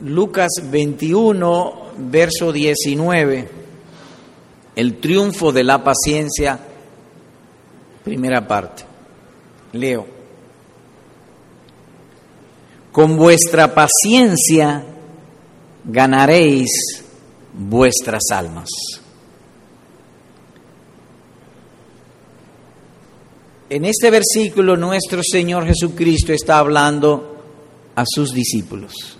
Lucas 21, verso 19, el triunfo de la paciencia, primera parte. Leo. Con vuestra paciencia ganaréis vuestras almas. En este versículo nuestro Señor Jesucristo está hablando a sus discípulos.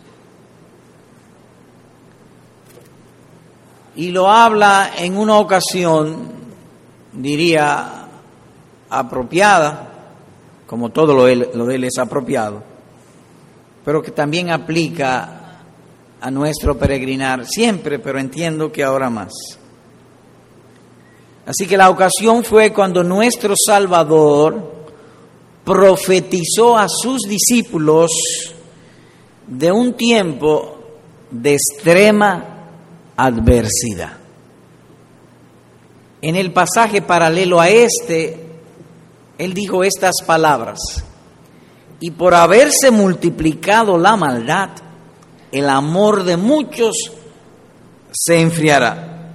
Y lo habla en una ocasión, diría, apropiada, como todo lo, lo de él es apropiado, pero que también aplica a nuestro peregrinar siempre, pero entiendo que ahora más. Así que la ocasión fue cuando nuestro Salvador profetizó a sus discípulos de un tiempo de extrema adversidad. En el pasaje paralelo a este, él dijo estas palabras, y por haberse multiplicado la maldad, el amor de muchos se enfriará.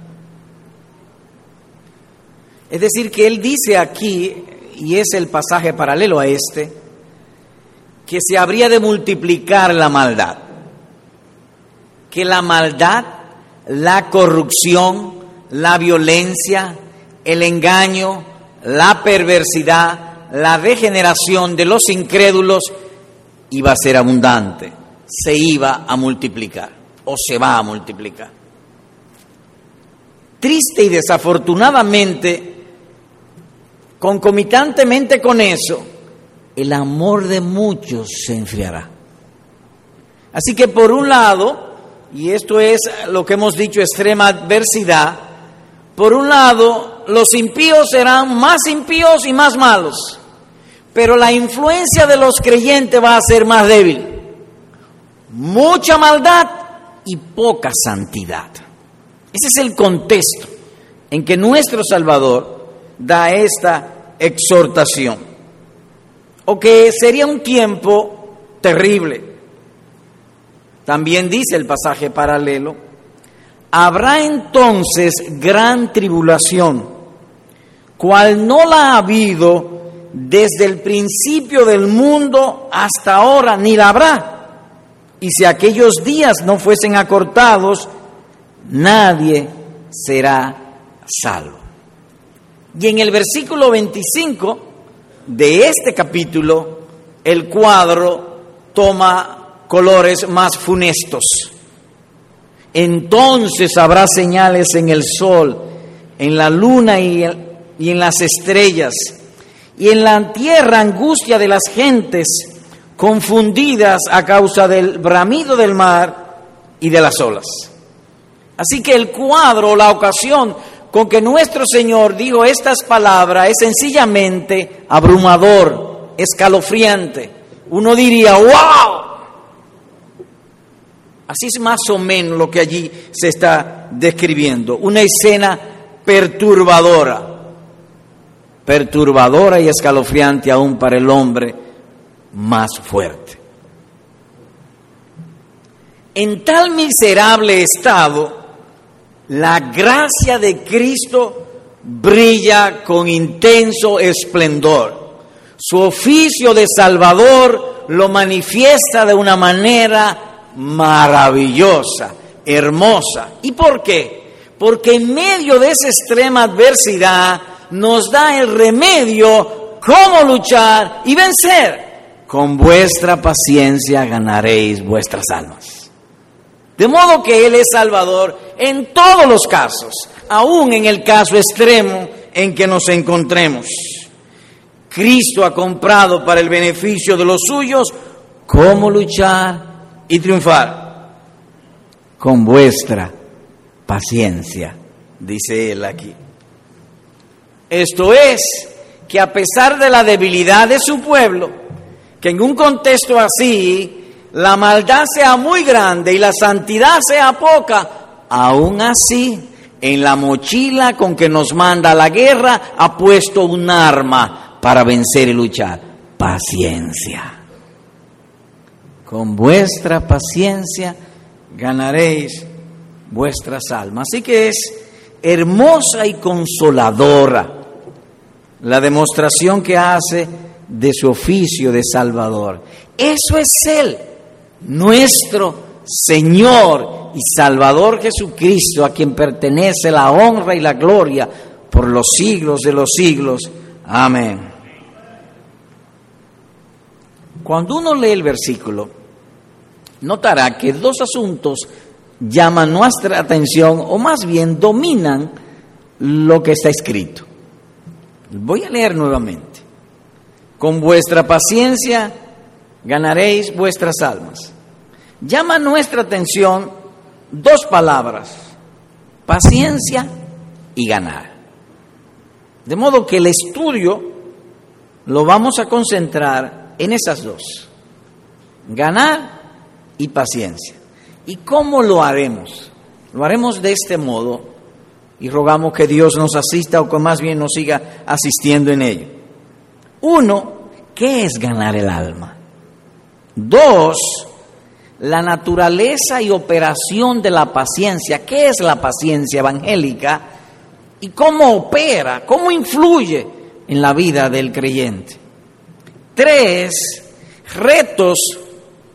Es decir, que él dice aquí, y es el pasaje paralelo a este, que se habría de multiplicar la maldad, que la maldad, la corrupción, la violencia, el engaño, la perversidad, la degeneración de los incrédulos iba a ser abundante, se iba a multiplicar o se va a multiplicar. Triste y desafortunadamente, Concomitantemente con eso, el amor de muchos se enfriará. Así que por un lado, y esto es lo que hemos dicho, extrema adversidad, por un lado, los impíos serán más impíos y más malos, pero la influencia de los creyentes va a ser más débil. Mucha maldad y poca santidad. Ese es el contexto en que nuestro Salvador da esta exhortación. O que sería un tiempo terrible. También dice el pasaje paralelo, habrá entonces gran tribulación, cual no la ha habido desde el principio del mundo hasta ahora, ni la habrá. Y si aquellos días no fuesen acortados, nadie será salvo. Y en el versículo 25 de este capítulo, el cuadro toma colores más funestos. Entonces habrá señales en el sol, en la luna y, en las estrellas, y en la tierra angustia de las gentes confundidas a causa del bramido del mar y de las olas. Así que el cuadro, la ocasión, con que nuestro Señor dijo estas palabras es sencillamente abrumador, escalofriante. Uno diría, wow. Así es más o menos lo que allí se está describiendo. Una escena perturbadora, perturbadora y escalofriante aún para el hombre más fuerte. En tal miserable estado, la gracia de Cristo brilla con intenso esplendor. Su oficio de Salvador lo manifiesta de una manera maravillosa, hermosa. ¿Y por qué? Porque en medio de esa extrema adversidad nos da el remedio cómo luchar y vencer. Con vuestra paciencia ganaréis vuestras almas. De modo que Él es Salvador en todos los casos, aún en el caso extremo en que nos encontremos. Cristo ha comprado para el beneficio de los suyos cómo luchar y triunfar. Con vuestra paciencia, dice Él aquí. Esto es, que a pesar de la debilidad de su pueblo, que en un contexto así la maldad sea muy grande y la santidad sea poca, aún así en la mochila con que nos manda la guerra ha puesto un arma para vencer y luchar. Paciencia. Con vuestra paciencia ganaréis vuestras almas. Así que es hermosa y consoladora la demostración que hace de su oficio de Salvador. Eso es Él, nuestro Señor y Salvador Jesucristo, a quien pertenece la honra y la gloria por los siglos de los siglos. Amén. Cuando uno lee el versículo, notará que dos asuntos llaman nuestra atención o más bien dominan lo que está escrito. Voy a leer nuevamente. Con vuestra paciencia ganaréis vuestras almas. Llama nuestra atención dos palabras, paciencia y ganar. De modo que el estudio lo vamos a concentrar en esas dos, ganar y paciencia. ¿Y cómo lo haremos? Lo haremos de este modo y rogamos que Dios nos asista o que más bien nos siga asistiendo en ello. Uno, ¿qué es ganar el alma? Dos, la naturaleza y operación de la paciencia. ¿Qué es la paciencia evangélica? ¿Y cómo opera? ¿Cómo influye en la vida del creyente? Tres, retos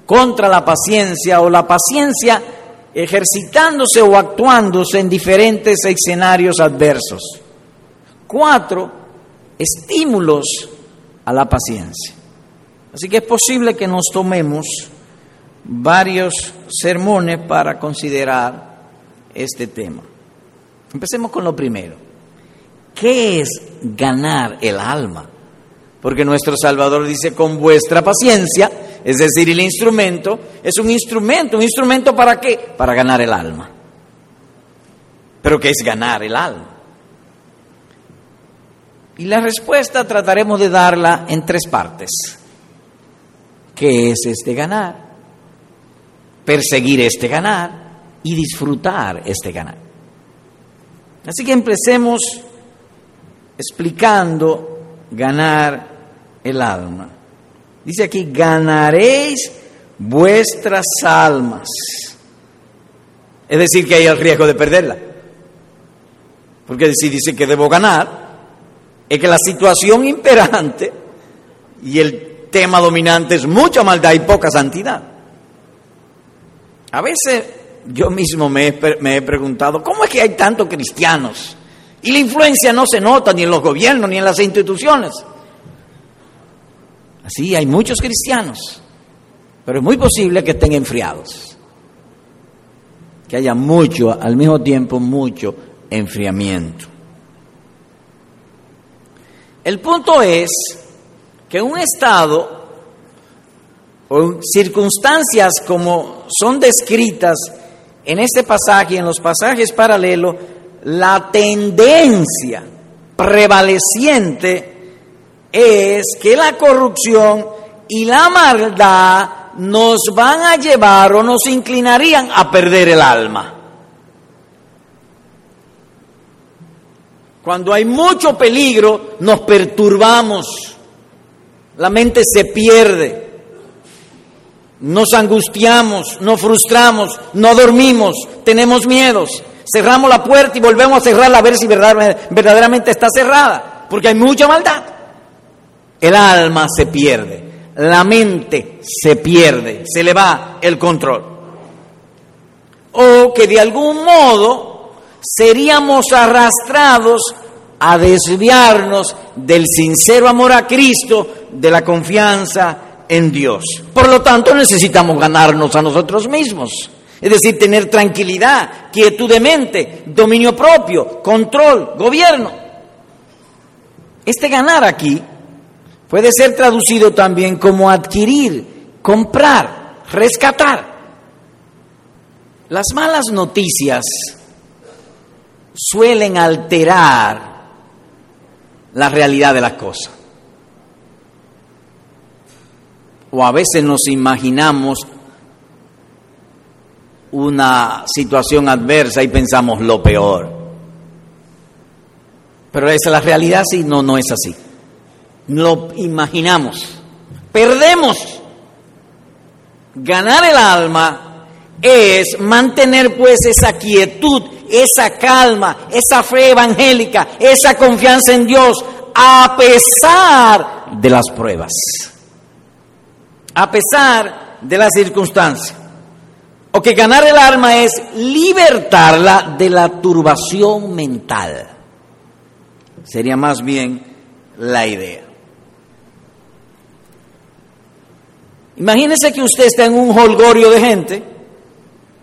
contra la paciencia o la paciencia ejercitándose o actuándose en diferentes escenarios adversos. Cuatro, estímulos a la paciencia. Así que es posible que nos tomemos varios sermones para considerar este tema. Empecemos con lo primero. ¿Qué es ganar el alma? Porque nuestro Salvador dice, con vuestra paciencia es decir, el instrumento es un instrumento. ¿Un instrumento para qué? Para ganar el alma. ¿Pero qué es ganar el alma? Y la respuesta trataremos de darla en tres partes. ¿Qué es este ganar? Perseguir este ganar y disfrutar este ganar. Así que empecemos explicando ganar el alma. Dice aquí, ganaréis vuestras almas. Es decir, que hay el riesgo de perderla. Porque si dice que debo ganar, es que la situación imperante y el tema dominante es mucha maldad y poca santidad. A veces yo mismo me he, me he preguntado, ¿cómo es que hay tantos cristianos? Y la influencia no se nota ni en los gobiernos ni en las instituciones. Así hay muchos cristianos, pero es muy posible que estén enfriados. Que haya mucho, al mismo tiempo, mucho enfriamiento. El punto es que un estado o circunstancias como son descritas en este pasaje y en los pasajes paralelos, la tendencia prevaleciente es que la corrupción y la maldad nos van a llevar o nos inclinarían a perder el alma. Cuando hay mucho peligro, nos perturbamos, la mente se pierde, nos angustiamos, nos frustramos, no dormimos, tenemos miedos, cerramos la puerta y volvemos a cerrarla a ver si verdaderamente está cerrada, porque hay mucha maldad el alma se pierde, la mente se pierde, se le va el control. O que de algún modo seríamos arrastrados a desviarnos del sincero amor a Cristo, de la confianza en Dios. Por lo tanto, necesitamos ganarnos a nosotros mismos. Es decir, tener tranquilidad, quietud de mente, dominio propio, control, gobierno. Este ganar aquí Puede ser traducido también como adquirir, comprar, rescatar. Las malas noticias suelen alterar la realidad de las cosas. O a veces nos imaginamos una situación adversa y pensamos lo peor. Pero esa es la realidad, sí, no, no es así lo imaginamos. Perdemos. Ganar el alma es mantener pues esa quietud, esa calma, esa fe evangélica, esa confianza en Dios, a pesar de las pruebas, a pesar de las circunstancias. O que ganar el alma es libertarla de la turbación mental. Sería más bien la idea. Imagínese que usted está en un holgorio de gente,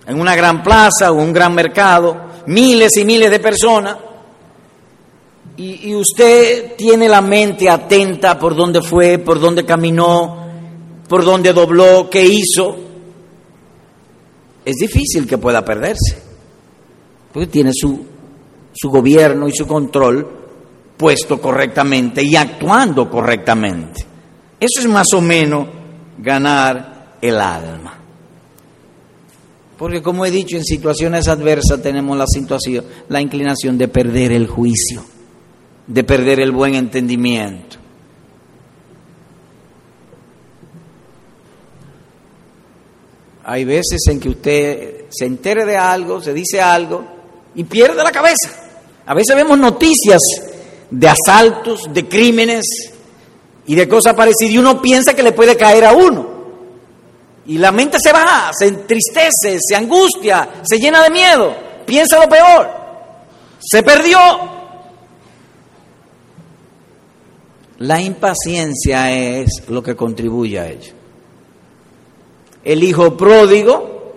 en una gran plaza o un gran mercado, miles y miles de personas, y, usted tiene la mente atenta por dónde fue, por dónde caminó, por dónde dobló, qué hizo, es difícil que pueda perderse, porque tiene su, su gobierno y su control puesto correctamente y actuando correctamente. Eso es más o menos ganar el alma. Porque como he dicho, en situaciones adversas tenemos la situación, la inclinación de perder el juicio, de perder el buen entendimiento. Hay veces en que usted se entere de algo, se dice algo y pierde la cabeza. A veces vemos noticias de asaltos, de crímenes y de cosas parecidas y uno piensa que le puede caer a uno. Y la mente se va, se entristece, se angustia, se llena de miedo, piensa lo peor. Se perdió. La impaciencia es lo que contribuye a ello. El hijo pródigo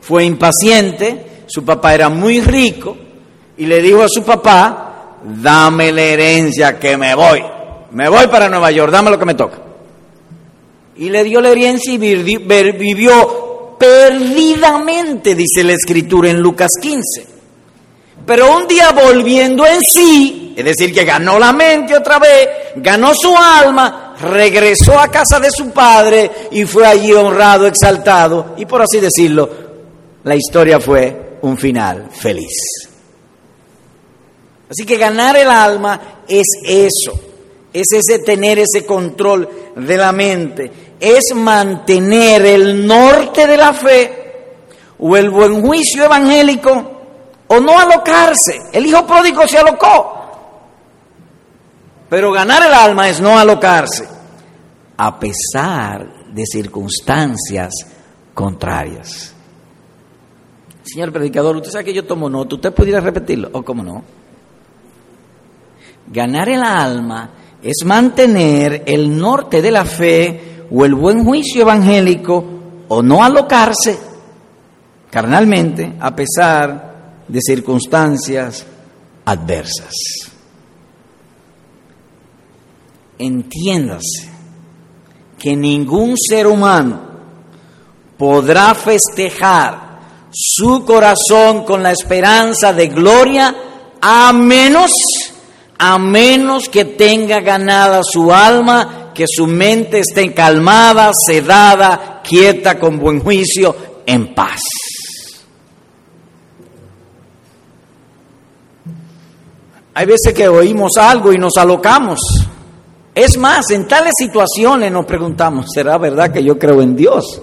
fue impaciente, su papá era muy rico y le dijo a su papá, dame la herencia que me voy, me voy para Nueva York, dame lo que me toca. Y le dio la herencia y vivió perdidamente, dice la escritura en Lucas 15. Pero un día volviendo en sí, es decir, que ganó la mente otra vez, ganó su alma, regresó a casa de su padre y fue allí honrado, exaltado, y por así decirlo, la historia fue un final feliz. Así que ganar el alma es eso, es ese tener ese control de la mente, es mantener el norte de la fe o el buen juicio evangélico o no alocarse. El hijo pródigo se alocó. Pero ganar el alma es no alocarse, a pesar de circunstancias contrarias. Señor predicador, usted sabe que yo tomo nota, ¿usted pudiera repetirlo? ¿O cómo no? Ganar el alma es mantener el norte de la fe o el buen juicio evangélico o no alocarse carnalmente a pesar de circunstancias adversas. Entiéndase que ningún ser humano podrá festejar su corazón con la esperanza de gloria a menos a menos que tenga ganada su alma, que su mente esté calmada, sedada, quieta, con buen juicio, en paz. Hay veces que oímos algo y nos alocamos. Es más, en tales situaciones nos preguntamos, ¿será verdad que yo creo en Dios?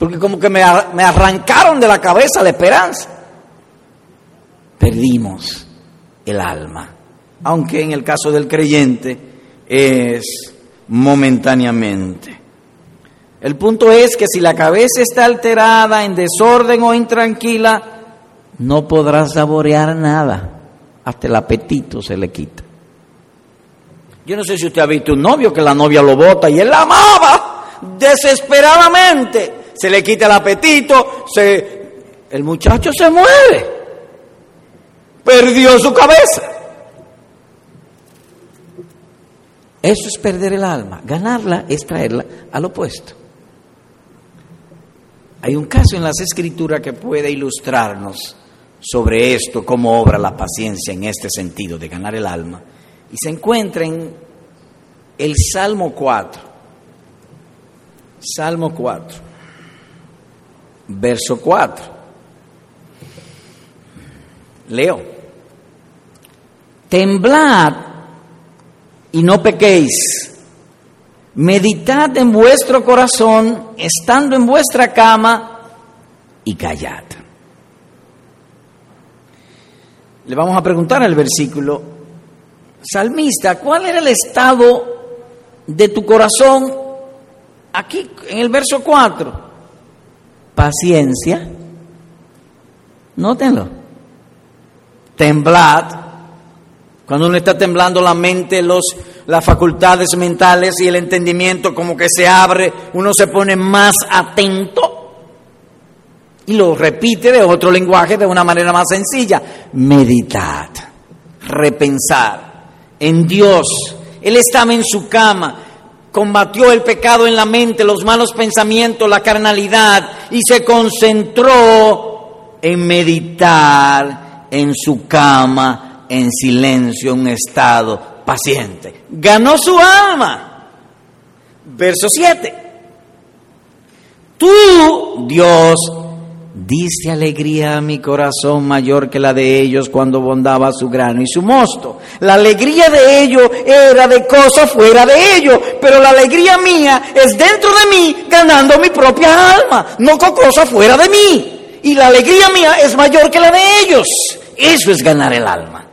Porque como que me, me arrancaron de la cabeza la esperanza. Perdimos el alma, aunque en el caso del creyente es momentáneamente. El punto es que si la cabeza está alterada, en desorden o intranquila, no podrá saborear nada hasta el apetito se le quita. Yo no sé si usted ha visto un novio que la novia lo bota y él la amaba desesperadamente. Se le quita el apetito, se, el muchacho se muere. Perdió su cabeza. Eso es perder el alma. Ganarla es traerla al opuesto. Hay un caso en las escrituras que puede ilustrarnos sobre esto, cómo obra la paciencia en este sentido de ganar el alma. Y se encuentra en el Salmo 4. Salmo 4. Verso 4. Leo. Temblad y no pequéis. Meditad en vuestro corazón, estando en vuestra cama, y callad. Le vamos a preguntar al versículo, salmista, ¿cuál era el estado de tu corazón aquí en el verso 4? Paciencia. Nótenlo. Temblad. Cuando uno está temblando la mente, los, las facultades mentales y el entendimiento como que se abre, uno se pone más atento y lo repite de otro lenguaje de una manera más sencilla. Meditad, repensar en Dios. Él estaba en su cama, combatió el pecado en la mente, los malos pensamientos, la carnalidad y se concentró en meditar en su cama, en silencio, en un estado paciente. Ganó su alma. Verso 7. Tú, Dios, Dice alegría a mi corazón mayor que la de ellos cuando bondaba su grano y su mosto. La alegría de ellos era de cosas fuera de ellos, pero la alegría mía es dentro de mí ganando mi propia alma, no con cosas fuera de mí. Y la alegría mía es mayor que la de ellos. Eso es ganar el alma.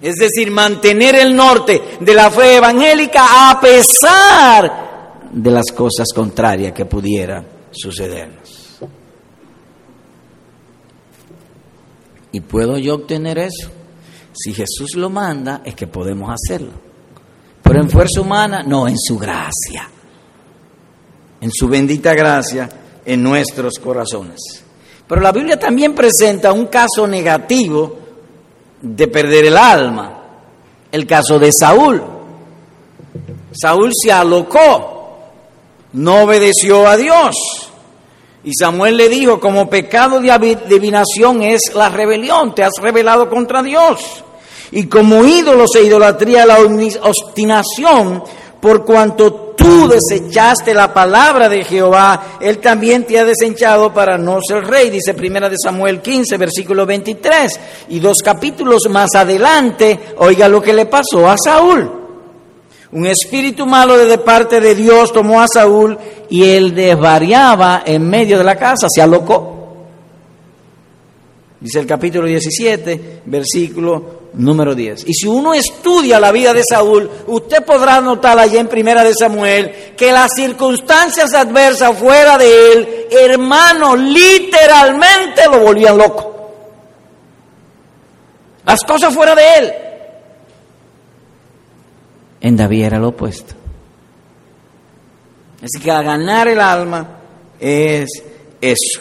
Es decir, mantener el norte de la fe evangélica a pesar de las cosas contrarias que pudiera sucedernos. ¿Y puedo yo obtener eso? Si Jesús lo manda, es que podemos hacerlo. Pero en fuerza humana, no, en su gracia. En su bendita gracia en nuestros corazones. Pero la Biblia también presenta un caso negativo de perder el alma. El caso de Saúl. Saúl se alocó no obedeció a Dios. Y Samuel le dijo, como pecado de adivinación es la rebelión, te has rebelado contra Dios. Y como ídolos e idolatría la obstinación, por cuanto tú desechaste la palabra de Jehová, Él también te ha desechado para no ser rey, dice primera de Samuel 15, versículo 23. Y dos capítulos más adelante, oiga lo que le pasó a Saúl. Un espíritu malo de parte de Dios tomó a Saúl y él desvariaba en medio de la casa, se alocó. Dice el capítulo 17, versículo número 10. Y si uno estudia la vida de Saúl, usted podrá notar allá en Primera de Samuel que las circunstancias adversas fuera de él, hermano, literalmente lo volvían loco. Las cosas fuera de él en David era lo opuesto. Así que a ganar el alma es eso.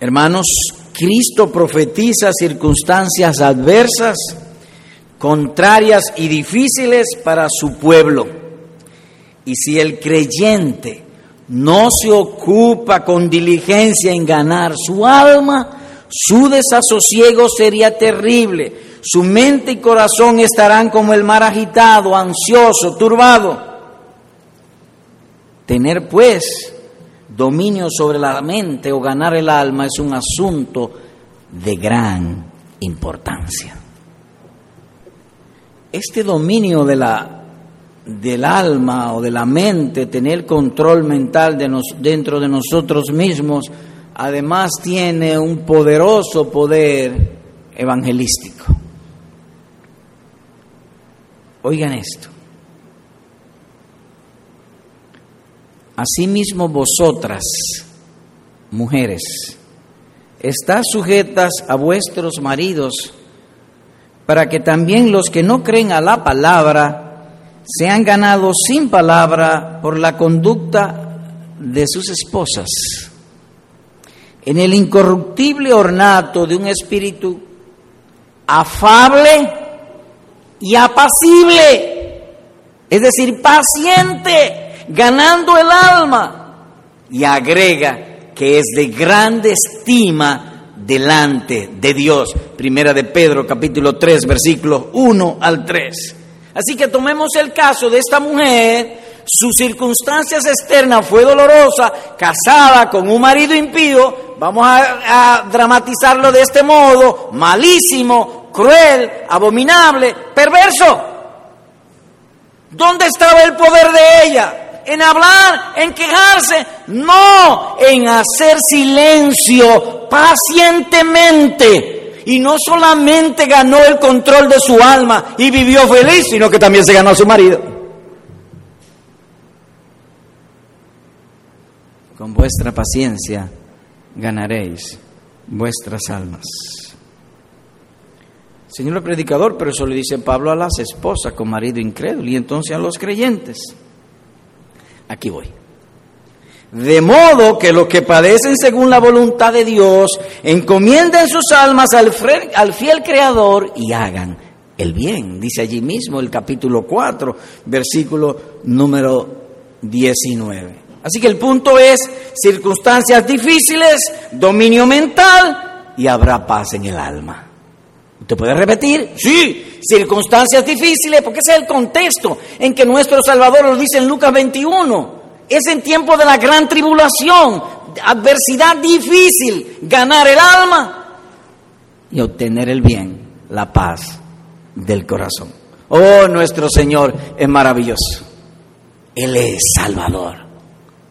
Hermanos, Cristo profetiza circunstancias adversas, contrarias y difíciles para su pueblo. Y si el creyente no se ocupa con diligencia en ganar su alma, su desasosiego sería terrible su mente y corazón estarán como el mar agitado, ansioso, turbado. Tener pues dominio sobre la mente o ganar el alma es un asunto de gran importancia. Este dominio de la, del alma o de la mente, tener control mental dentro de nosotros mismos, además tiene un poderoso poder evangelístico. Oigan esto. Asimismo vosotras, mujeres, estás sujetas a vuestros maridos, para que también los que no creen a la palabra sean ganados sin palabra por la conducta de sus esposas, en el incorruptible ornato de un espíritu afable, y apacible, es decir, paciente, ganando el alma. Y agrega que es de grande estima delante de Dios. Primera de Pedro capítulo 3 versículos 1 al 3. Así que tomemos el caso de esta mujer, sus circunstancias externas fue dolorosa, casada con un marido impío, vamos a, a dramatizarlo de este modo, malísimo, cruel, abominable, perverso. ¿Dónde estaba el poder de ella? En hablar, en quejarse, no, en hacer silencio pacientemente. Y no solamente ganó el control de su alma y vivió feliz, sino que también se ganó a su marido. Con vuestra paciencia ganaréis vuestras almas. Señor predicador, pero eso le dice Pablo a las esposas con marido incrédulo y entonces a los creyentes. Aquí voy. De modo que los que padecen según la voluntad de Dios encomienden sus almas al, al fiel Creador y hagan el bien. Dice allí mismo el capítulo 4, versículo número 19. Así que el punto es circunstancias difíciles, dominio mental y habrá paz en el alma. ¿Usted puede repetir? Sí, circunstancias difíciles, porque ese es el contexto en que nuestro Salvador lo dice en Lucas 21. Es en tiempo de la gran tribulación, adversidad difícil, ganar el alma y obtener el bien, la paz del corazón. Oh, nuestro Señor es maravilloso. Él es Salvador.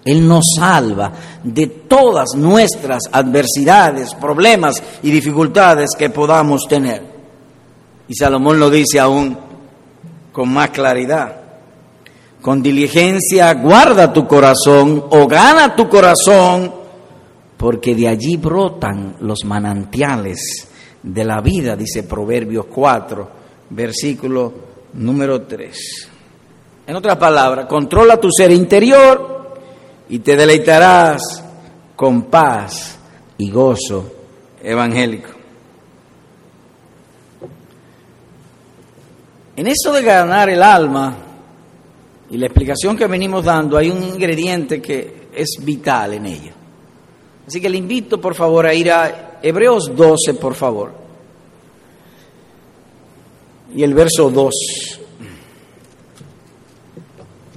Él nos salva de todas nuestras adversidades, problemas y dificultades que podamos tener. Y Salomón lo dice aún con más claridad. Con diligencia guarda tu corazón o gana tu corazón, porque de allí brotan los manantiales de la vida, dice Proverbios 4, versículo número 3. En otras palabras, controla tu ser interior y te deleitarás con paz y gozo evangélico. En eso de ganar el alma y la explicación que venimos dando, hay un ingrediente que es vital en ello. Así que le invito por favor a ir a Hebreos 12, por favor. Y el verso 2.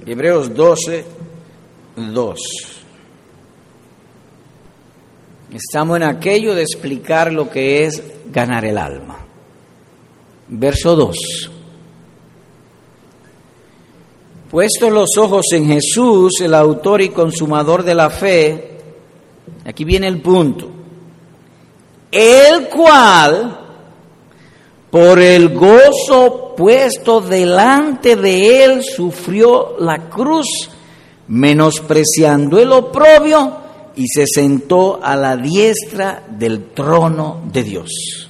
Hebreos 12, 2. Estamos en aquello de explicar lo que es ganar el alma. Verso 2. Puestos los ojos en Jesús, el autor y consumador de la fe, aquí viene el punto, el cual, por el gozo puesto delante de él, sufrió la cruz menospreciando el oprobio, y se sentó a la diestra del trono de Dios.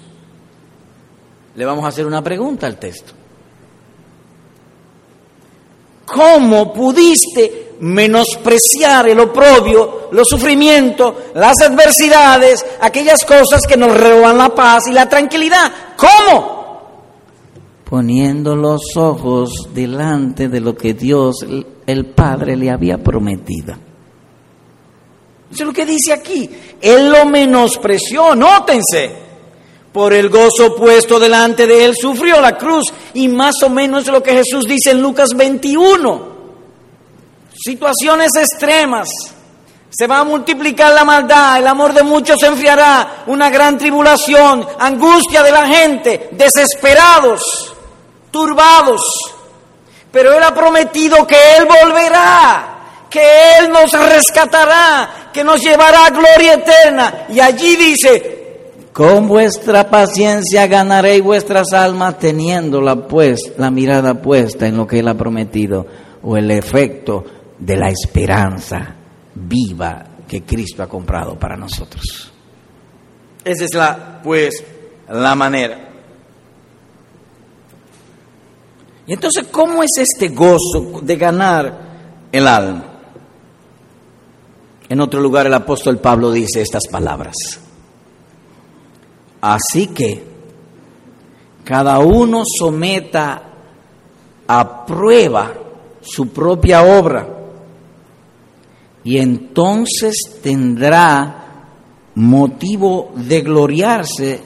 Le vamos a hacer una pregunta al texto. ¿Cómo pudiste menospreciar el oprobio, los sufrimientos, las adversidades, aquellas cosas que nos roban la paz y la tranquilidad? ¿Cómo? poniendo los ojos delante de lo que Dios, el Padre, le había prometido. Eso es lo que dice aquí. Él lo menospreció, nótense. Por el gozo puesto delante de él sufrió la cruz. Y más o menos lo que Jesús dice en Lucas 21. Situaciones extremas. Se va a multiplicar la maldad, el amor de muchos se enfriará, una gran tribulación, angustia de la gente, desesperados turbados. Pero Él ha prometido que Él volverá, que Él nos rescatará, que nos llevará a gloria eterna. Y allí dice, con vuestra paciencia ganaréis vuestras almas teniendo la, pues, la mirada puesta en lo que Él ha prometido o el efecto de la esperanza viva que Cristo ha comprado para nosotros. Esa es la, pues, la manera. Y entonces, ¿cómo es este gozo de ganar el alma? En otro lugar el apóstol Pablo dice estas palabras. Así que cada uno someta a prueba su propia obra y entonces tendrá motivo de gloriarse.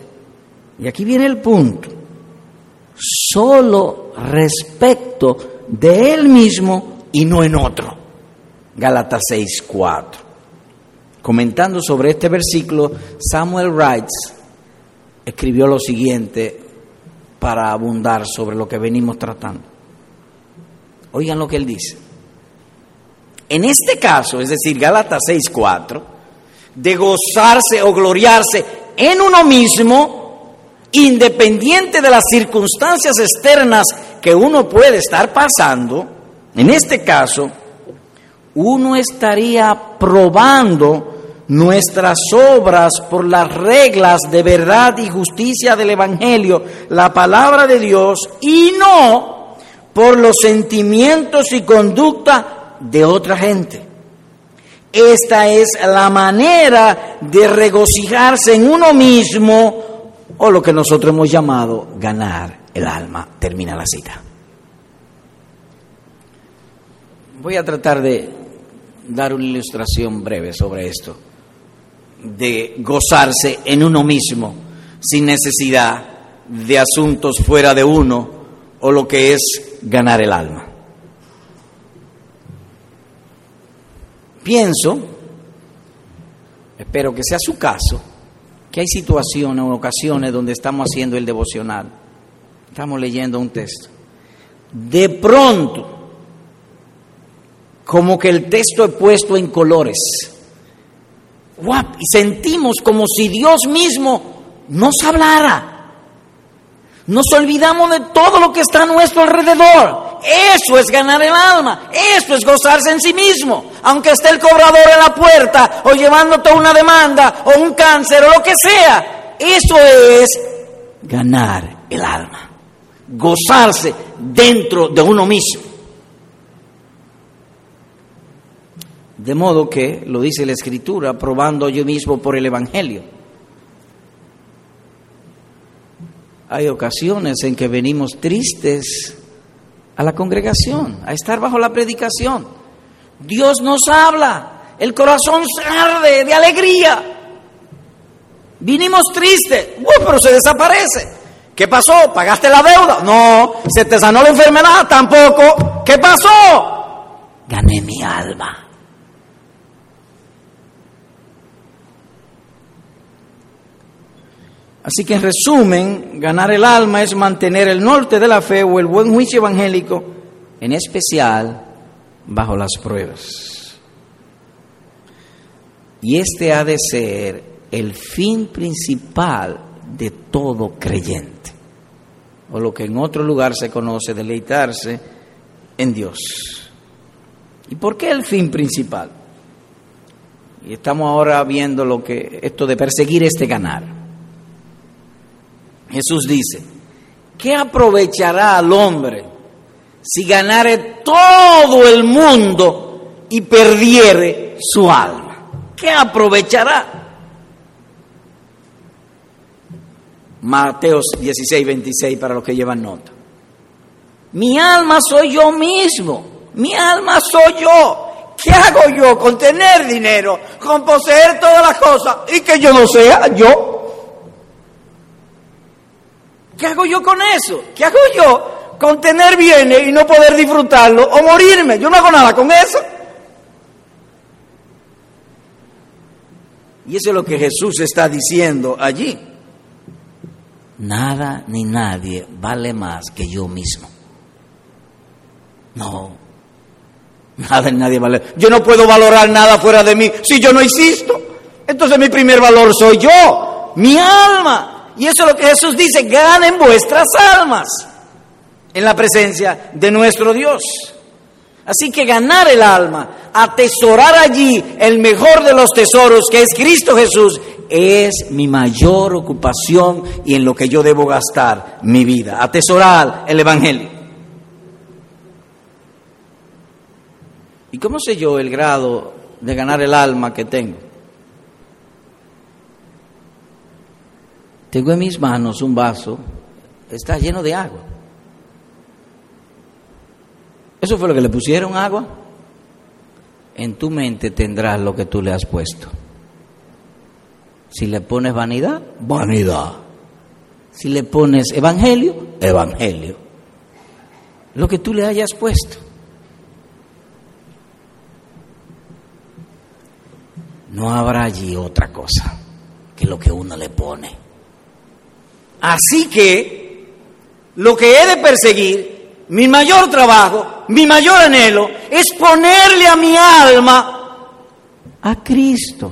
Y aquí viene el punto solo respecto de él mismo y no en otro. Gálatas 6:4. Comentando sobre este versículo, Samuel Wrights escribió lo siguiente para abundar sobre lo que venimos tratando. Oigan lo que él dice. En este caso, es decir, Gálatas 6:4, de gozarse o gloriarse en uno mismo, independiente de las circunstancias externas que uno puede estar pasando, en este caso, uno estaría probando nuestras obras por las reglas de verdad y justicia del Evangelio, la palabra de Dios, y no por los sentimientos y conducta de otra gente. Esta es la manera de regocijarse en uno mismo o lo que nosotros hemos llamado ganar el alma. Termina la cita. Voy a tratar de dar una ilustración breve sobre esto, de gozarse en uno mismo sin necesidad de asuntos fuera de uno o lo que es ganar el alma. Pienso, espero que sea su caso, que hay situaciones o ocasiones donde estamos haciendo el devocional, estamos leyendo un texto. De pronto, como que el texto es puesto en colores. Y sentimos como si Dios mismo nos hablara. Nos olvidamos de todo lo que está a nuestro alrededor. Eso es ganar el alma. Eso es gozarse en sí mismo. Aunque esté el cobrador en la puerta o llevándote una demanda o un cáncer o lo que sea. Eso es ganar el alma. Gozarse dentro de uno mismo. De modo que, lo dice la Escritura, probando yo mismo por el Evangelio. Hay ocasiones en que venimos tristes a la congregación, a estar bajo la predicación. Dios nos habla, el corazón se arde de alegría. Vinimos tristes, pero se desaparece. ¿Qué pasó? ¿Pagaste la deuda? No. ¿Se te sanó la enfermedad? Tampoco. ¿Qué pasó? Gané mi alma. Así que en resumen, ganar el alma es mantener el norte de la fe o el buen juicio evangélico, en especial bajo las pruebas. Y este ha de ser el fin principal de todo creyente, o lo que en otro lugar se conoce, deleitarse en Dios. ¿Y por qué el fin principal? Y estamos ahora viendo lo que esto de perseguir este ganar. Jesús dice, ¿qué aprovechará al hombre si ganare todo el mundo y perdiere su alma? ¿Qué aprovechará? Mateos 16, 26 para los que llevan nota. Mi alma soy yo mismo, mi alma soy yo. ¿Qué hago yo con tener dinero, con poseer todas las cosas y que yo no sea yo? ¿Qué hago yo con eso? ¿Qué hago yo con tener bienes y no poder disfrutarlo o morirme? Yo no hago nada con eso. Y eso es lo que Jesús está diciendo allí. Nada ni nadie vale más que yo mismo. No, nada ni nadie vale. Yo no puedo valorar nada fuera de mí si yo no existo. Entonces mi primer valor soy yo, mi alma. Y eso es lo que Jesús dice, ganen vuestras almas en la presencia de nuestro Dios. Así que ganar el alma, atesorar allí el mejor de los tesoros que es Cristo Jesús, es mi mayor ocupación y en lo que yo debo gastar mi vida. Atesorar el Evangelio. ¿Y cómo sé yo el grado de ganar el alma que tengo? Tengo en mis manos un vaso, está lleno de agua. ¿Eso fue lo que le pusieron agua? En tu mente tendrás lo que tú le has puesto. Si le pones vanidad, vanidad. Si le pones evangelio, evangelio. Lo que tú le hayas puesto. No habrá allí otra cosa que lo que uno le pone. Así que lo que he de perseguir, mi mayor trabajo, mi mayor anhelo es ponerle a mi alma a Cristo.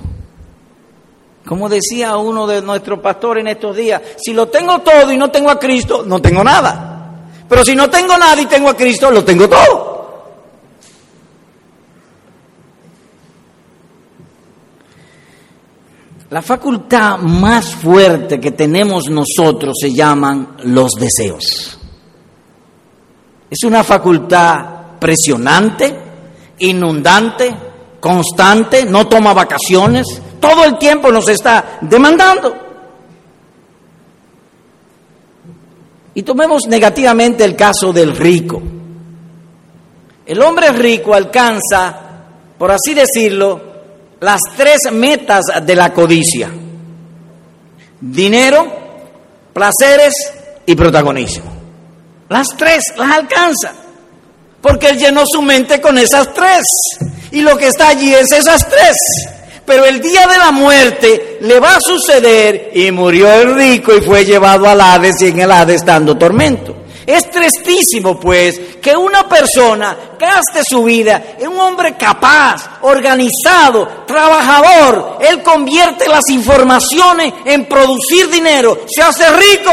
Como decía uno de nuestros pastores en estos días, si lo tengo todo y no tengo a Cristo, no tengo nada. Pero si no tengo nada y tengo a Cristo, lo tengo todo. La facultad más fuerte que tenemos nosotros se llaman los deseos. Es una facultad presionante, inundante, constante, no toma vacaciones, todo el tiempo nos está demandando. Y tomemos negativamente el caso del rico. El hombre rico alcanza, por así decirlo, las tres metas de la codicia. Dinero, placeres y protagonismo. Las tres las alcanza. Porque él llenó su mente con esas tres. Y lo que está allí es esas tres. Pero el día de la muerte le va a suceder y murió el rico y fue llevado al Hades y en el Hades dando tormento. Es tristísimo, pues, que una persona gaste su vida en un hombre capaz, organizado, trabajador. Él convierte las informaciones en producir dinero, se hace rico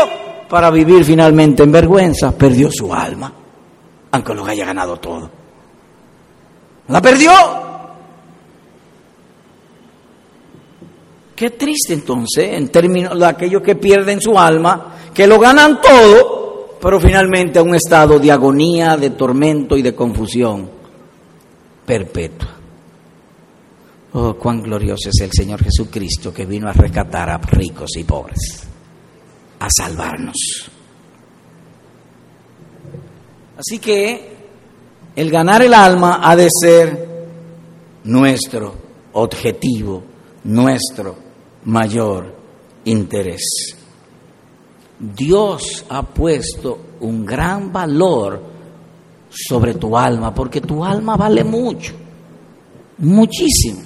para vivir finalmente en vergüenza. Perdió su alma, aunque lo haya ganado todo. La perdió. Qué triste entonces, en términos de aquellos que pierden su alma, que lo ganan todo pero finalmente a un estado de agonía, de tormento y de confusión perpetua. Oh, cuán glorioso es el Señor Jesucristo que vino a rescatar a ricos y pobres, a salvarnos. Así que el ganar el alma ha de ser nuestro objetivo, nuestro mayor interés. Dios ha puesto un gran valor sobre tu alma, porque tu alma vale mucho, muchísimo.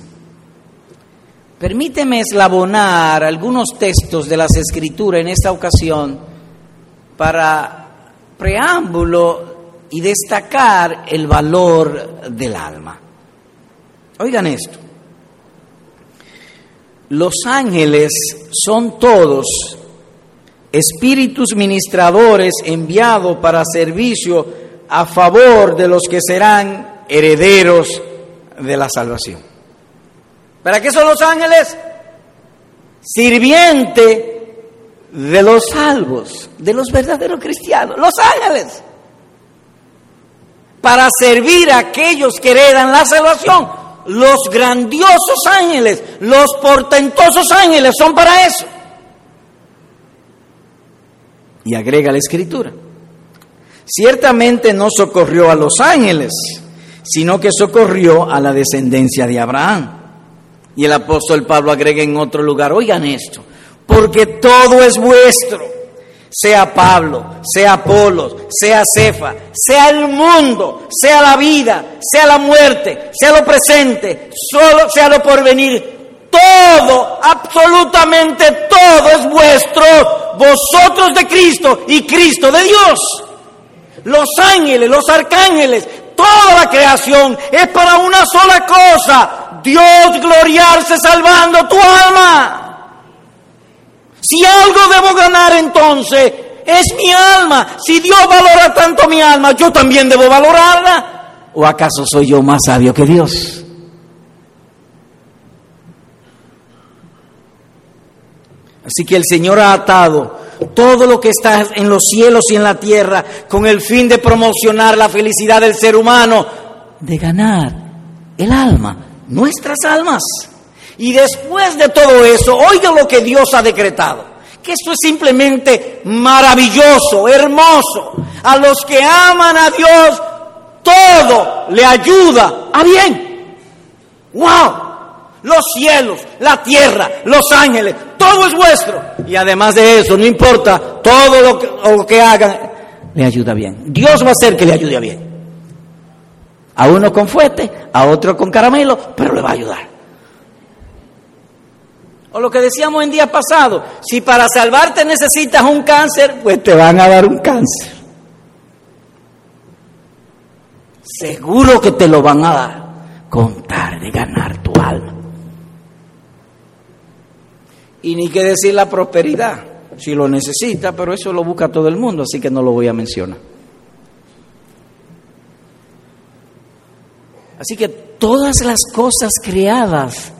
Permíteme eslabonar algunos textos de las Escrituras en esta ocasión para preámbulo y destacar el valor del alma. Oigan esto. Los ángeles son todos espíritus ministradores enviados para servicio a favor de los que serán herederos de la salvación. ¿Para qué son los ángeles? Sirviente de los salvos, de los verdaderos cristianos, los ángeles. Para servir a aquellos que heredan la salvación. Los grandiosos ángeles, los portentosos ángeles son para eso. Y agrega la escritura. Ciertamente no socorrió a los ángeles, sino que socorrió a la descendencia de Abraham. Y el apóstol Pablo agrega en otro lugar, oigan esto, porque todo es vuestro, sea Pablo, sea Apolos, sea Cefa, sea el mundo, sea la vida, sea la muerte, sea lo presente, solo sea lo porvenir, todo, absolutamente todo es vuestro, vosotros de Cristo y Cristo de Dios. Los ángeles, los arcángeles, toda la creación es para una sola cosa, Dios gloriarse salvando tu alma. Si algo debo ganar entonces, es mi alma. Si Dios valora tanto mi alma, yo también debo valorarla. ¿O acaso soy yo más sabio que Dios? Así que el Señor ha atado todo lo que está en los cielos y en la tierra con el fin de promocionar la felicidad del ser humano, de ganar el alma, nuestras almas. Y después de todo eso, oiga lo que Dios ha decretado, que esto es simplemente maravilloso, hermoso. A los que aman a Dios, todo le ayuda a bien. ¡Wow! Los cielos, la tierra, los ángeles, todo es vuestro. Y además de eso, no importa, todo lo que, hagan, le ayuda bien. Dios va a hacer que le ayude bien. A uno con fuerte, a otro con caramelo, pero le va a ayudar. O lo que decíamos en día pasado, si para salvarte necesitas un cáncer, pues te van a dar un cáncer. Seguro que te lo van a dar. Contar de ganar tu alma. Y ni que decir la prosperidad, si lo necesita, pero eso lo busca todo el mundo, así que no lo voy a mencionar. Así que todas las cosas creadas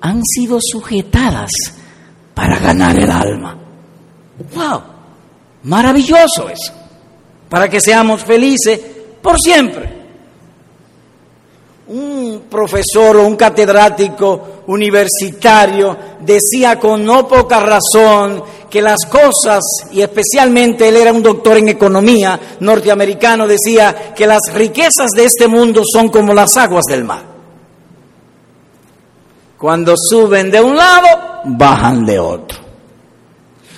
han sido sujetadas para ganar el alma. ¡Wow! Maravilloso eso. Para que seamos felices por siempre. Un profesor o un catedrático universitario decía con no poca razón que las cosas, y especialmente él era un doctor en economía norteamericano, decía que las riquezas de este mundo son como las aguas del mar. Cuando suben de un lado, bajan de otro.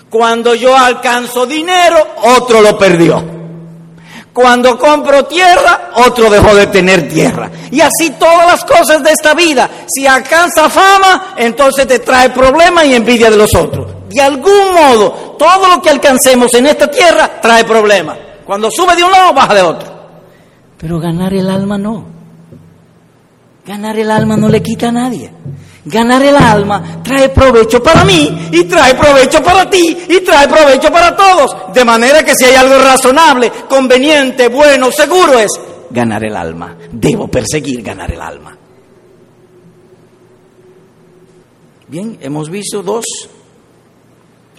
Cuando yo alcanzo dinero, otro lo perdió. Cuando compro tierra, otro dejó de tener tierra. Y así todas las cosas de esta vida. Si alcanza fama, entonces te trae problemas y envidia de los otros. De algún modo, todo lo que alcancemos en esta tierra trae problemas. Cuando sube de un lado, baja de otro. Pero ganar el alma no. Ganar el alma no le quita a nadie. Ganar el alma trae provecho para mí y trae provecho para ti y trae provecho para todos. De manera que si hay algo razonable, conveniente, bueno, seguro es ganar el alma. Debo perseguir ganar el alma. Bien, hemos visto dos,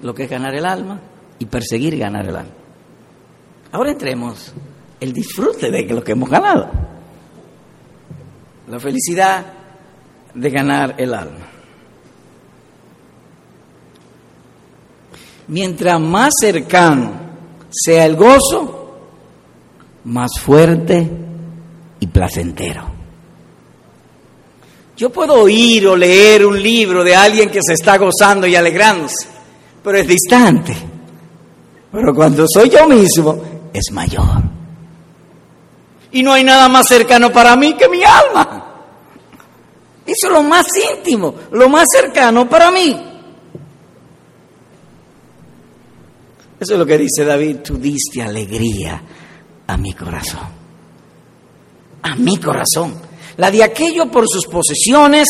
lo que es ganar el alma y perseguir ganar el alma. Ahora entremos el disfrute de lo que hemos ganado. La felicidad de ganar el alma. Mientras más cercano sea el gozo, más fuerte y placentero. Yo puedo oír o leer un libro de alguien que se está gozando y alegrándose, pero es distante. Pero cuando soy yo mismo, es mayor. Y no hay nada más cercano para mí que mi alma. Eso es lo más íntimo, lo más cercano para mí. Eso es lo que dice David, tú diste alegría a mi corazón. A mi corazón. La de aquello por sus posesiones,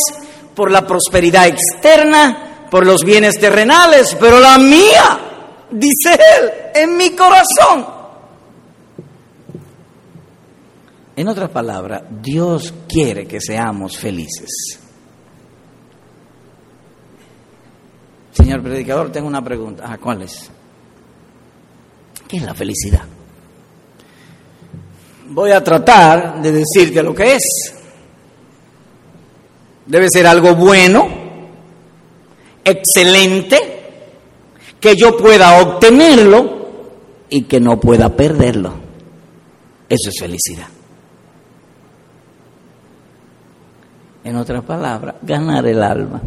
por la prosperidad externa, por los bienes terrenales, pero la mía, dice él, en mi corazón. En otras palabras, Dios quiere que seamos felices. Señor predicador, tengo una pregunta. Ah, ¿cuál es? ¿Qué es la felicidad? Voy a tratar de decirte lo que es. Debe ser algo bueno, excelente, que yo pueda obtenerlo y que no pueda perderlo. Eso es felicidad. En otras palabras, ganar el alma.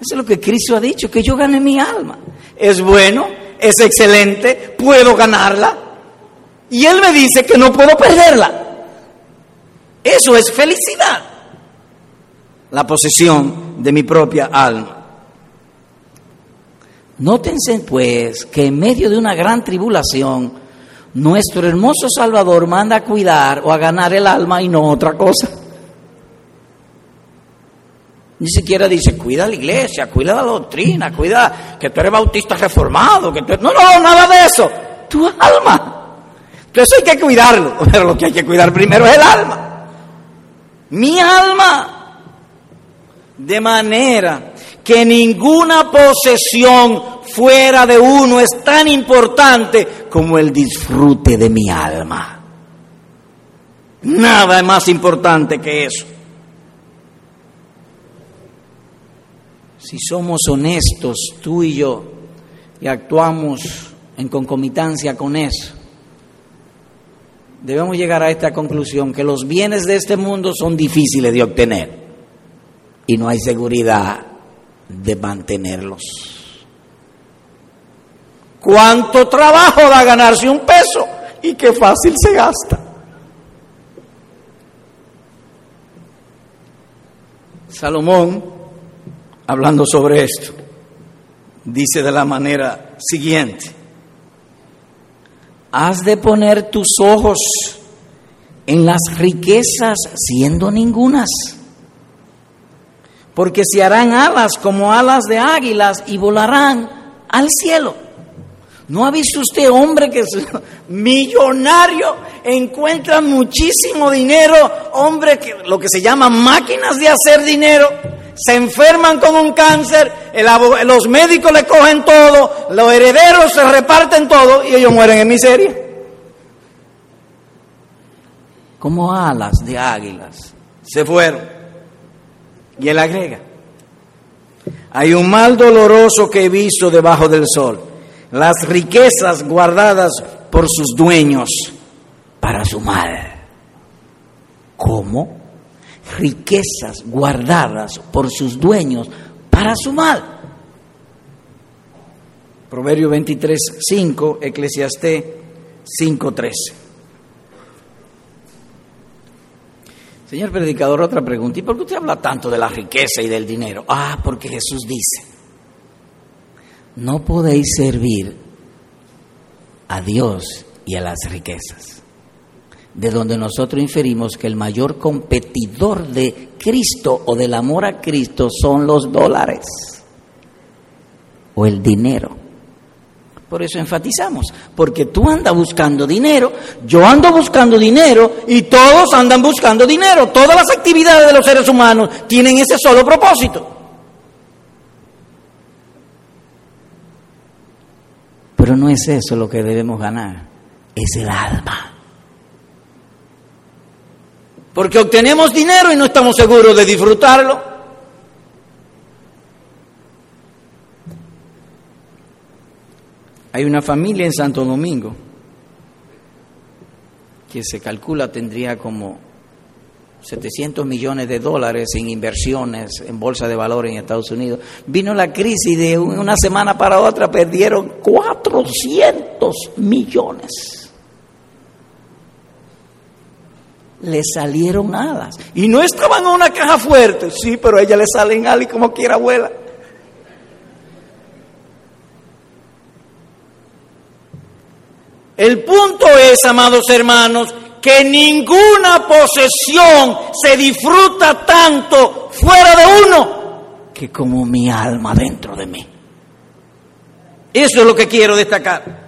Eso es lo que Cristo ha dicho, que yo gane mi alma. Es bueno, es excelente, puedo ganarla. Y Él me dice que no puedo perderla. Eso es felicidad. La posesión de mi propia alma. Nótense pues que en medio de una gran tribulación, nuestro hermoso Salvador manda a cuidar o a ganar el alma y no otra cosa. Ni siquiera dice, cuida la iglesia, cuida la doctrina, cuida que tú eres bautista reformado, que tú... No, no, nada de eso. Tu alma. Entonces hay que cuidarlo, pero lo que hay que cuidar primero es el alma. Mi alma. De manera que ninguna posesión fuera de uno es tan importante como el disfrute de mi alma. Nada es más importante que eso. Si somos honestos, tú y yo, y actuamos en concomitancia con eso, debemos llegar a esta conclusión, que los bienes de este mundo son difíciles de obtener y no hay seguridad de mantenerlos. ¿Cuánto trabajo da ganarse un peso? Y qué fácil se gasta. Salomón hablando sobre esto, dice de la manera siguiente, has de poner tus ojos en las riquezas siendo ningunas. Porque se harán alas como alas de águilas y volarán al cielo. ¿No ha visto usted hombre que es millonario, encuentra muchísimo dinero, hombre que lo que se llama máquinas de hacer dinero, se enferman con un cáncer, los médicos le cogen todo, los herederos se reparten todo y ellos mueren en miseria? Como alas de águilas se fueron. Y él agrega, hay un mal doloroso que he visto debajo del sol las riquezas guardadas por sus dueños para su mal. ¿Cómo? Riquezas guardadas por sus dueños para su mal. Proverbio 23, 5, Eclesiastés 5, 13. Señor predicador, otra pregunta. ¿Y por qué usted habla tanto de la riqueza y del dinero? Ah, porque Jesús dice, no podéis servir a Dios y a las riquezas. De donde nosotros inferimos que el mayor competidor de Cristo o del amor a Cristo son los dólares o el dinero. Por eso enfatizamos, porque tú andas buscando dinero, yo ando buscando dinero y todos andan buscando dinero. Todas las actividades de los seres humanos tienen ese solo propósito. Pero no es eso lo que debemos ganar, es el alma. Porque obtenemos dinero y no estamos seguros de disfrutarlo. Hay una familia en Santo Domingo que se calcula tendría como 700 millones de dólares en inversiones en bolsa de valores en Estados Unidos. Vino la crisis de una semana para otra, perdieron 400 millones. Le salieron alas. Y no estaban en una caja fuerte, sí, pero a ella le salen alas y como quiera vuela. El punto es, amados hermanos, que ninguna posesión se disfruta tanto fuera de uno que como mi alma dentro de mí. Eso es lo que quiero destacar.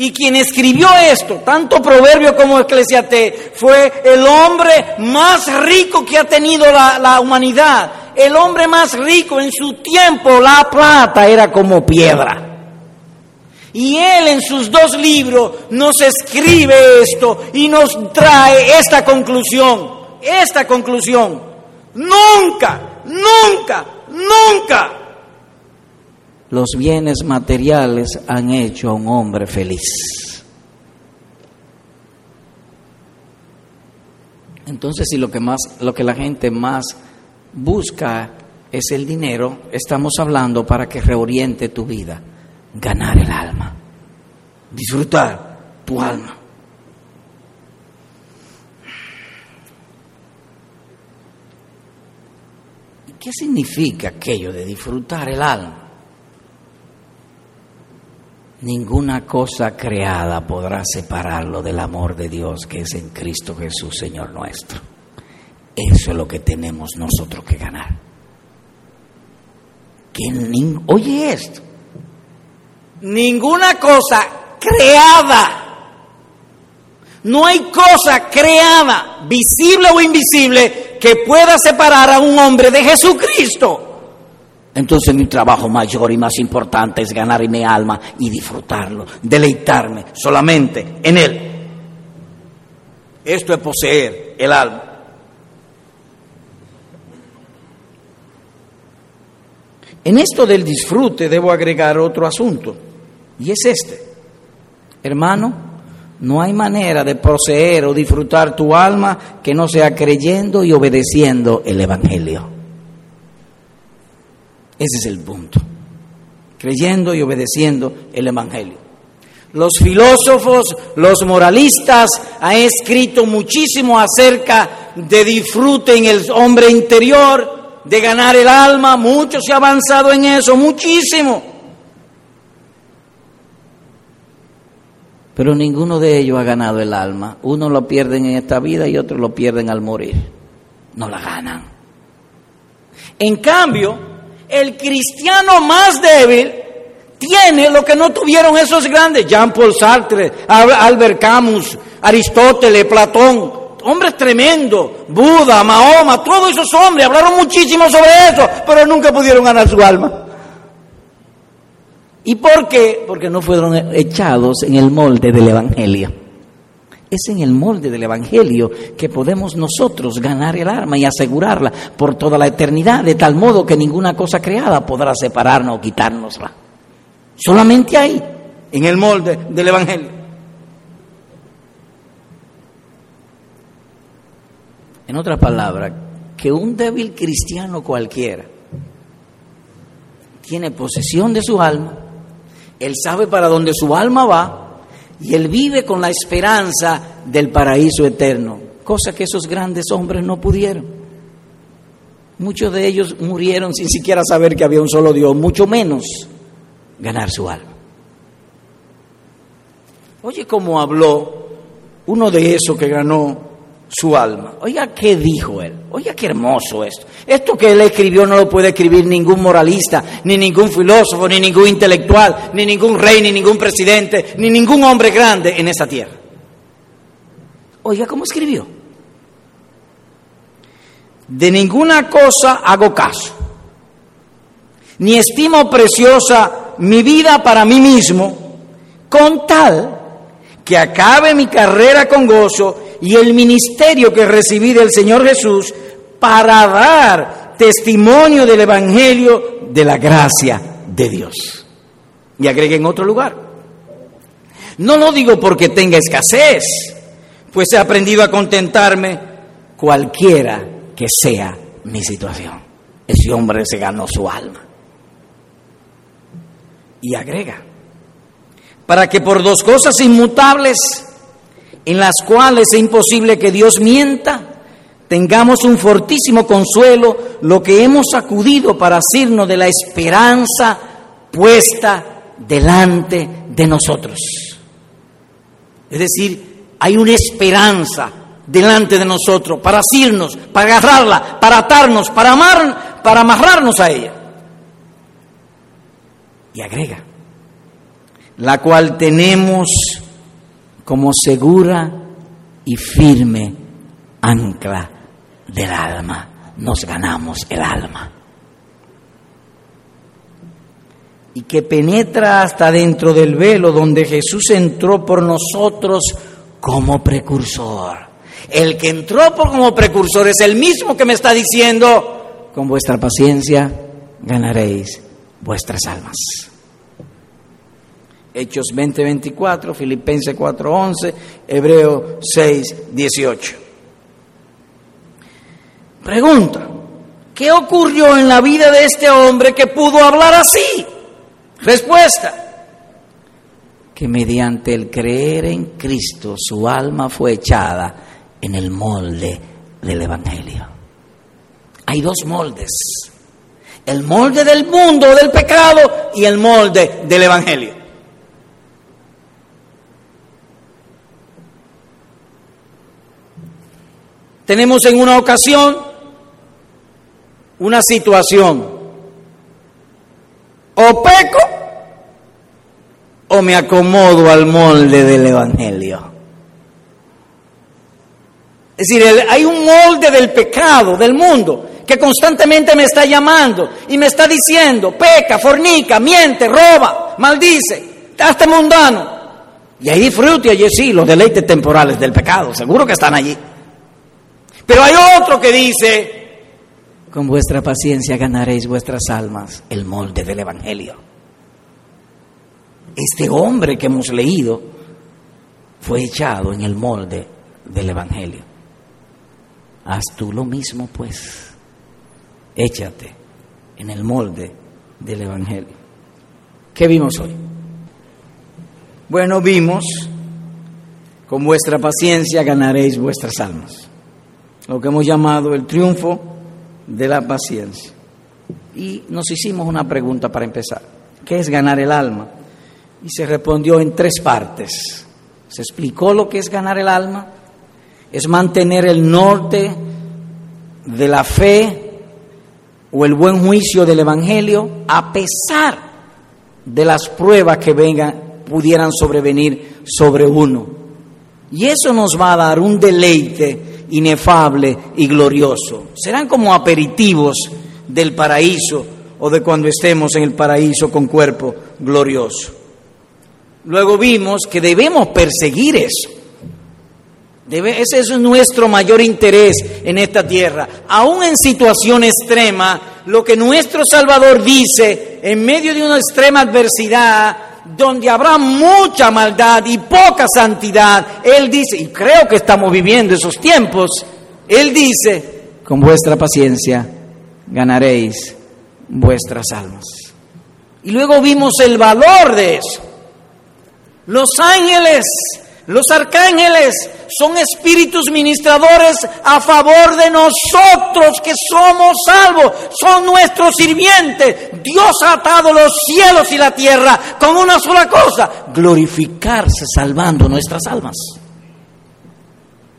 Y quien escribió esto, tanto Proverbio como Eclesiastés, fue el hombre más rico que ha tenido la, la humanidad. El hombre más rico en su tiempo, la plata era como piedra. Y él en sus dos libros nos escribe esto y nos trae esta conclusión, esta conclusión. Nunca, nunca, nunca los bienes materiales han hecho a un hombre feliz. Entonces, si lo que más lo que la gente más busca es el dinero, estamos hablando para que reoriente tu vida ganar el alma, disfrutar tu alma. ¿Qué significa aquello de disfrutar el alma? Ninguna cosa creada podrá separarlo del amor de Dios que es en Cristo Jesús, Señor nuestro. Eso es lo que tenemos nosotros que ganar. oye esto, ninguna cosa creada. No hay cosa creada, visible o invisible, que pueda separar a un hombre de Jesucristo. Entonces mi trabajo mayor y más importante es ganar mi alma y disfrutarlo, deleitarme solamente en Él. Esto es poseer el alma. En esto del disfrute debo agregar otro asunto. Y es este. Hermano, no hay manera de poseer o disfrutar tu alma que no sea creyendo y obedeciendo el Evangelio. Ese es el punto. Creyendo y obedeciendo el Evangelio. Los filósofos, los moralistas han escrito muchísimo acerca de disfrute en el hombre interior, de ganar el alma. Mucho se ha avanzado en eso, muchísimo. Pero ninguno de ellos ha ganado el alma. Uno lo pierden en esta vida y otro lo pierden al morir. No la ganan. En cambio, el cristiano más débil tiene lo que no tuvieron esos grandes, Jean-Paul Sartre, Albert Camus, Aristóteles, Platón, hombres tremendos, Buda, Mahoma, todos esos hombres hablaron muchísimo sobre eso, pero nunca pudieron ganar su alma. ¿Y por qué? Porque no fueron echados en el molde del Evangelio. Es en el molde del Evangelio que podemos nosotros ganar el alma y asegurarla por toda la eternidad, de tal modo que ninguna cosa creada podrá separarnos o quitárnosla. Solamente ahí, en el molde del Evangelio. En otras palabras, que un débil cristiano cualquiera tiene posesión de su alma, él sabe para dónde su alma va y él vive con la esperanza del paraíso eterno, cosa que esos grandes hombres no pudieron. Muchos de ellos murieron sin siquiera saber que había un solo Dios, mucho menos ganar su alma. Oye cómo habló uno de esos que ganó su alma. Oiga qué dijo él. Oiga qué hermoso esto. Esto que él escribió no lo puede escribir ningún moralista, ni ningún filósofo, ni ningún intelectual, ni ningún rey, ni ningún presidente, ni ningún hombre grande en esta tierra. Oiga cómo escribió. De ninguna cosa hago caso, ni estimo preciosa mi vida para mí mismo, con tal que acabe mi carrera con gozo y el ministerio que recibí del Señor Jesús para dar testimonio del Evangelio de la gracia de Dios. Y agregue en otro lugar. No lo digo porque tenga escasez, pues he aprendido a contentarme cualquiera que sea mi situación. Ese hombre se ganó su alma. Y agrega, para que por dos cosas inmutables, en las cuales es imposible que Dios mienta, tengamos un fortísimo consuelo, lo que hemos acudido para asirnos de la esperanza puesta delante de nosotros. Es decir, hay una esperanza delante de nosotros para asirnos, para agarrarla, para atarnos, para amar, para amarrarnos a ella. Y agrega, la cual tenemos como segura y firme ancla del alma. Nos ganamos el alma. Y que penetra hasta dentro del velo donde Jesús entró por nosotros como precursor. El que entró como precursor es el mismo que me está diciendo, con vuestra paciencia ganaréis vuestras almas. Hechos 20, 24, Filipenses 4, 11, Hebreo 6, 18. Pregunta, ¿qué ocurrió en la vida de este hombre que pudo hablar así? Respuesta, que mediante el creer en Cristo su alma fue echada en el molde del Evangelio. Hay dos moldes el molde del mundo, del pecado y el molde del Evangelio. Tenemos en una ocasión una situación, o peco o me acomodo al molde del Evangelio. Es decir, hay un molde del pecado, del mundo, que constantemente me está llamando y me está diciendo, peca, fornica, miente, roba, maldice, hasta mundano. Y ahí disfrute, allí sí, los deleites temporales del pecado, seguro que están allí. Pero hay otro que dice, con vuestra paciencia ganaréis vuestras almas, el molde del Evangelio. Este hombre que hemos leído fue echado en el molde del Evangelio. Haz tú lo mismo, pues échate en el molde del Evangelio. ¿Qué vimos hoy? Bueno, vimos, con vuestra paciencia ganaréis vuestras almas. Lo que hemos llamado el triunfo de la paciencia. Y nos hicimos una pregunta para empezar. ¿Qué es ganar el alma? Y se respondió en tres partes. Se explicó lo que es ganar el alma. Es mantener el norte de la fe o el buen juicio del Evangelio a pesar de las pruebas que vengan, pudieran sobrevenir sobre uno. Y eso nos va a dar un deleite inefable y glorioso. Serán como aperitivos del paraíso o de cuando estemos en el paraíso con cuerpo glorioso. Luego vimos que debemos perseguir eso. ese es nuestro mayor interés en esta tierra. Aún en situación extrema, lo que nuestro Salvador dice, en medio de una extrema adversidad, donde habrá mucha maldad y poca santidad, Él dice, y creo que estamos viviendo esos tiempos, Él dice, con vuestra paciencia ganaréis vuestras almas. Y luego vimos el valor de eso. Los ángeles, los arcángeles son espíritus ministradores a favor de nosotros que somos salvos, son nuestros sirvientes. Dios ha atado los cielos y la tierra con una sola cosa, glorificarse salvando nuestras almas.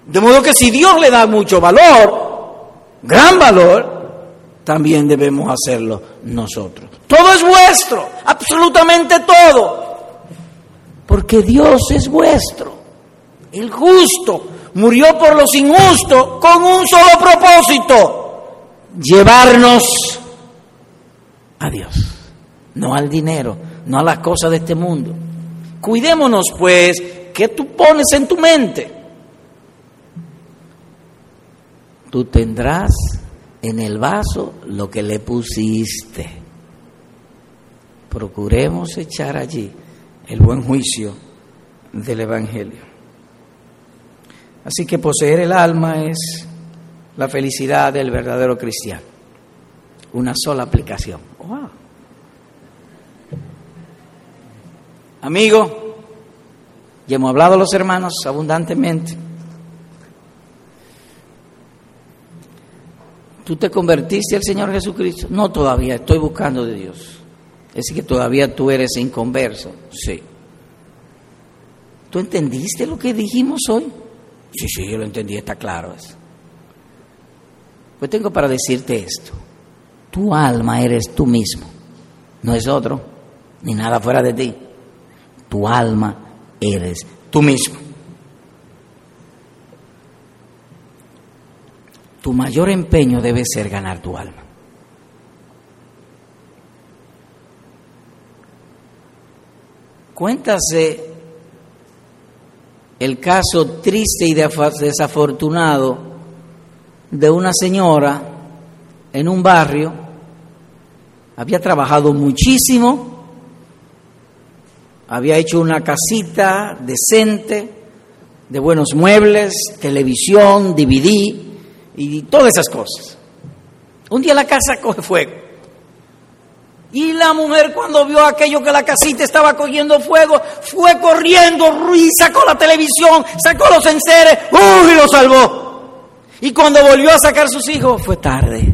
De modo que si Dios le da mucho valor, gran valor, también debemos hacerlo nosotros. Todo es vuestro, absolutamente todo porque Dios es vuestro. El justo murió por los injustos con un solo propósito, llevarnos a Dios, no al dinero, no a las cosas de este mundo. Cuidémonos pues, ¿qué tú pones en tu mente? Tú tendrás en el vaso lo que le pusiste. Procuremos echar allí el buen juicio del Evangelio. Así que poseer el alma es la felicidad del verdadero cristiano. Una sola aplicación. Amigo, ya hemos hablado los hermanos abundantemente. ¿Tú te convertiste al Señor Jesucristo? No todavía, estoy buscando de Dios. Es que todavía tú eres inconverso. Sí. ¿Tú entendiste lo que dijimos hoy? Sí, sí, yo lo entendí, está claro eso. Pues tengo para decirte esto. Tu alma eres tú mismo, no es otro, ni nada fuera de ti. Tu alma eres tú mismo. Tu mayor empeño debe ser ganar tu alma. Cuéntase el caso triste y desafortunado de una señora en un barrio, había trabajado muchísimo, había hecho una casita decente, de buenos muebles, televisión, DVD y todas esas cosas. Un día la casa coge fuego. Y la mujer cuando vio aquello que la casita estaba cogiendo fuego, fue corriendo y sacó la televisión, sacó los enseres, ¡uy! y lo salvó. Y cuando volvió a sacar sus hijos, fue tarde.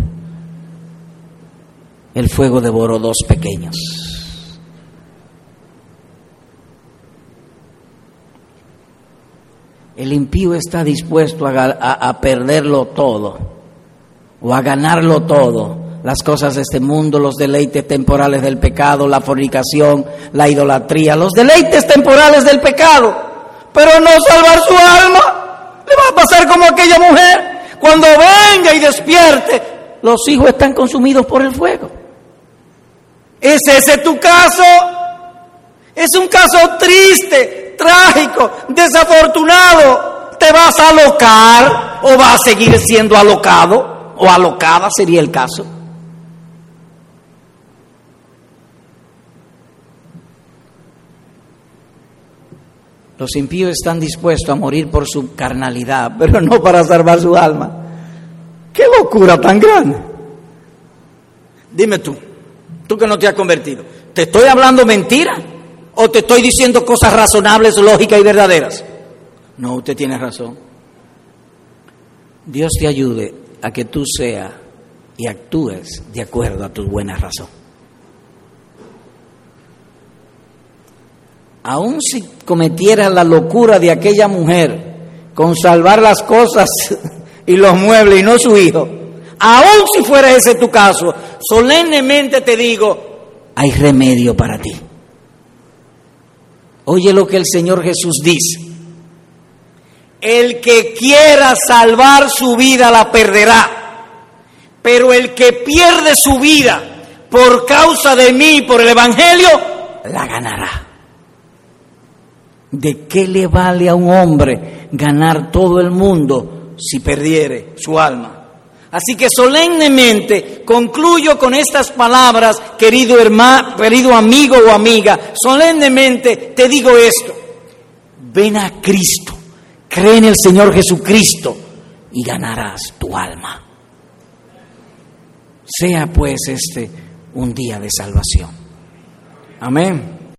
El fuego devoró dos pequeños. El impío está dispuesto a, a perderlo todo o a ganarlo todo las cosas de este mundo, los deleites temporales del pecado, la fornicación, la idolatría, los deleites temporales del pecado, pero no salvar su alma. Le va a pasar como aquella mujer cuando venga y despierte, los hijos están consumidos por el fuego. ¿Es ese tu caso? Es un caso triste, trágico, desafortunado. ¿Te vas a alocar o vas a seguir siendo alocado o alocada sería el caso? Los impíos están dispuestos a morir por su carnalidad, pero no para salvar su alma. ¡Qué locura tan grande! Dime tú, tú que no te has convertido, ¿te estoy hablando mentira o te estoy diciendo cosas razonables, lógicas y verdaderas? No, usted tiene razón. Dios te ayude a que tú seas y actúes de acuerdo a tu buena razón. Aun si cometieras la locura de aquella mujer con salvar las cosas y los muebles y no su hijo, aun si fuera ese tu caso, solemnemente te digo, hay remedio para ti. Oye lo que el Señor Jesús dice. El que quiera salvar su vida la perderá, pero el que pierde su vida por causa de mí, por el Evangelio, la ganará. ¿De qué le vale a un hombre ganar todo el mundo si perdiere su alma? Así que solemnemente concluyo con estas palabras, querido hermano, querido amigo o amiga, solemnemente te digo esto. Ven a Cristo, cree en el Señor Jesucristo y ganarás tu alma. Sea pues este un día de salvación. Amén.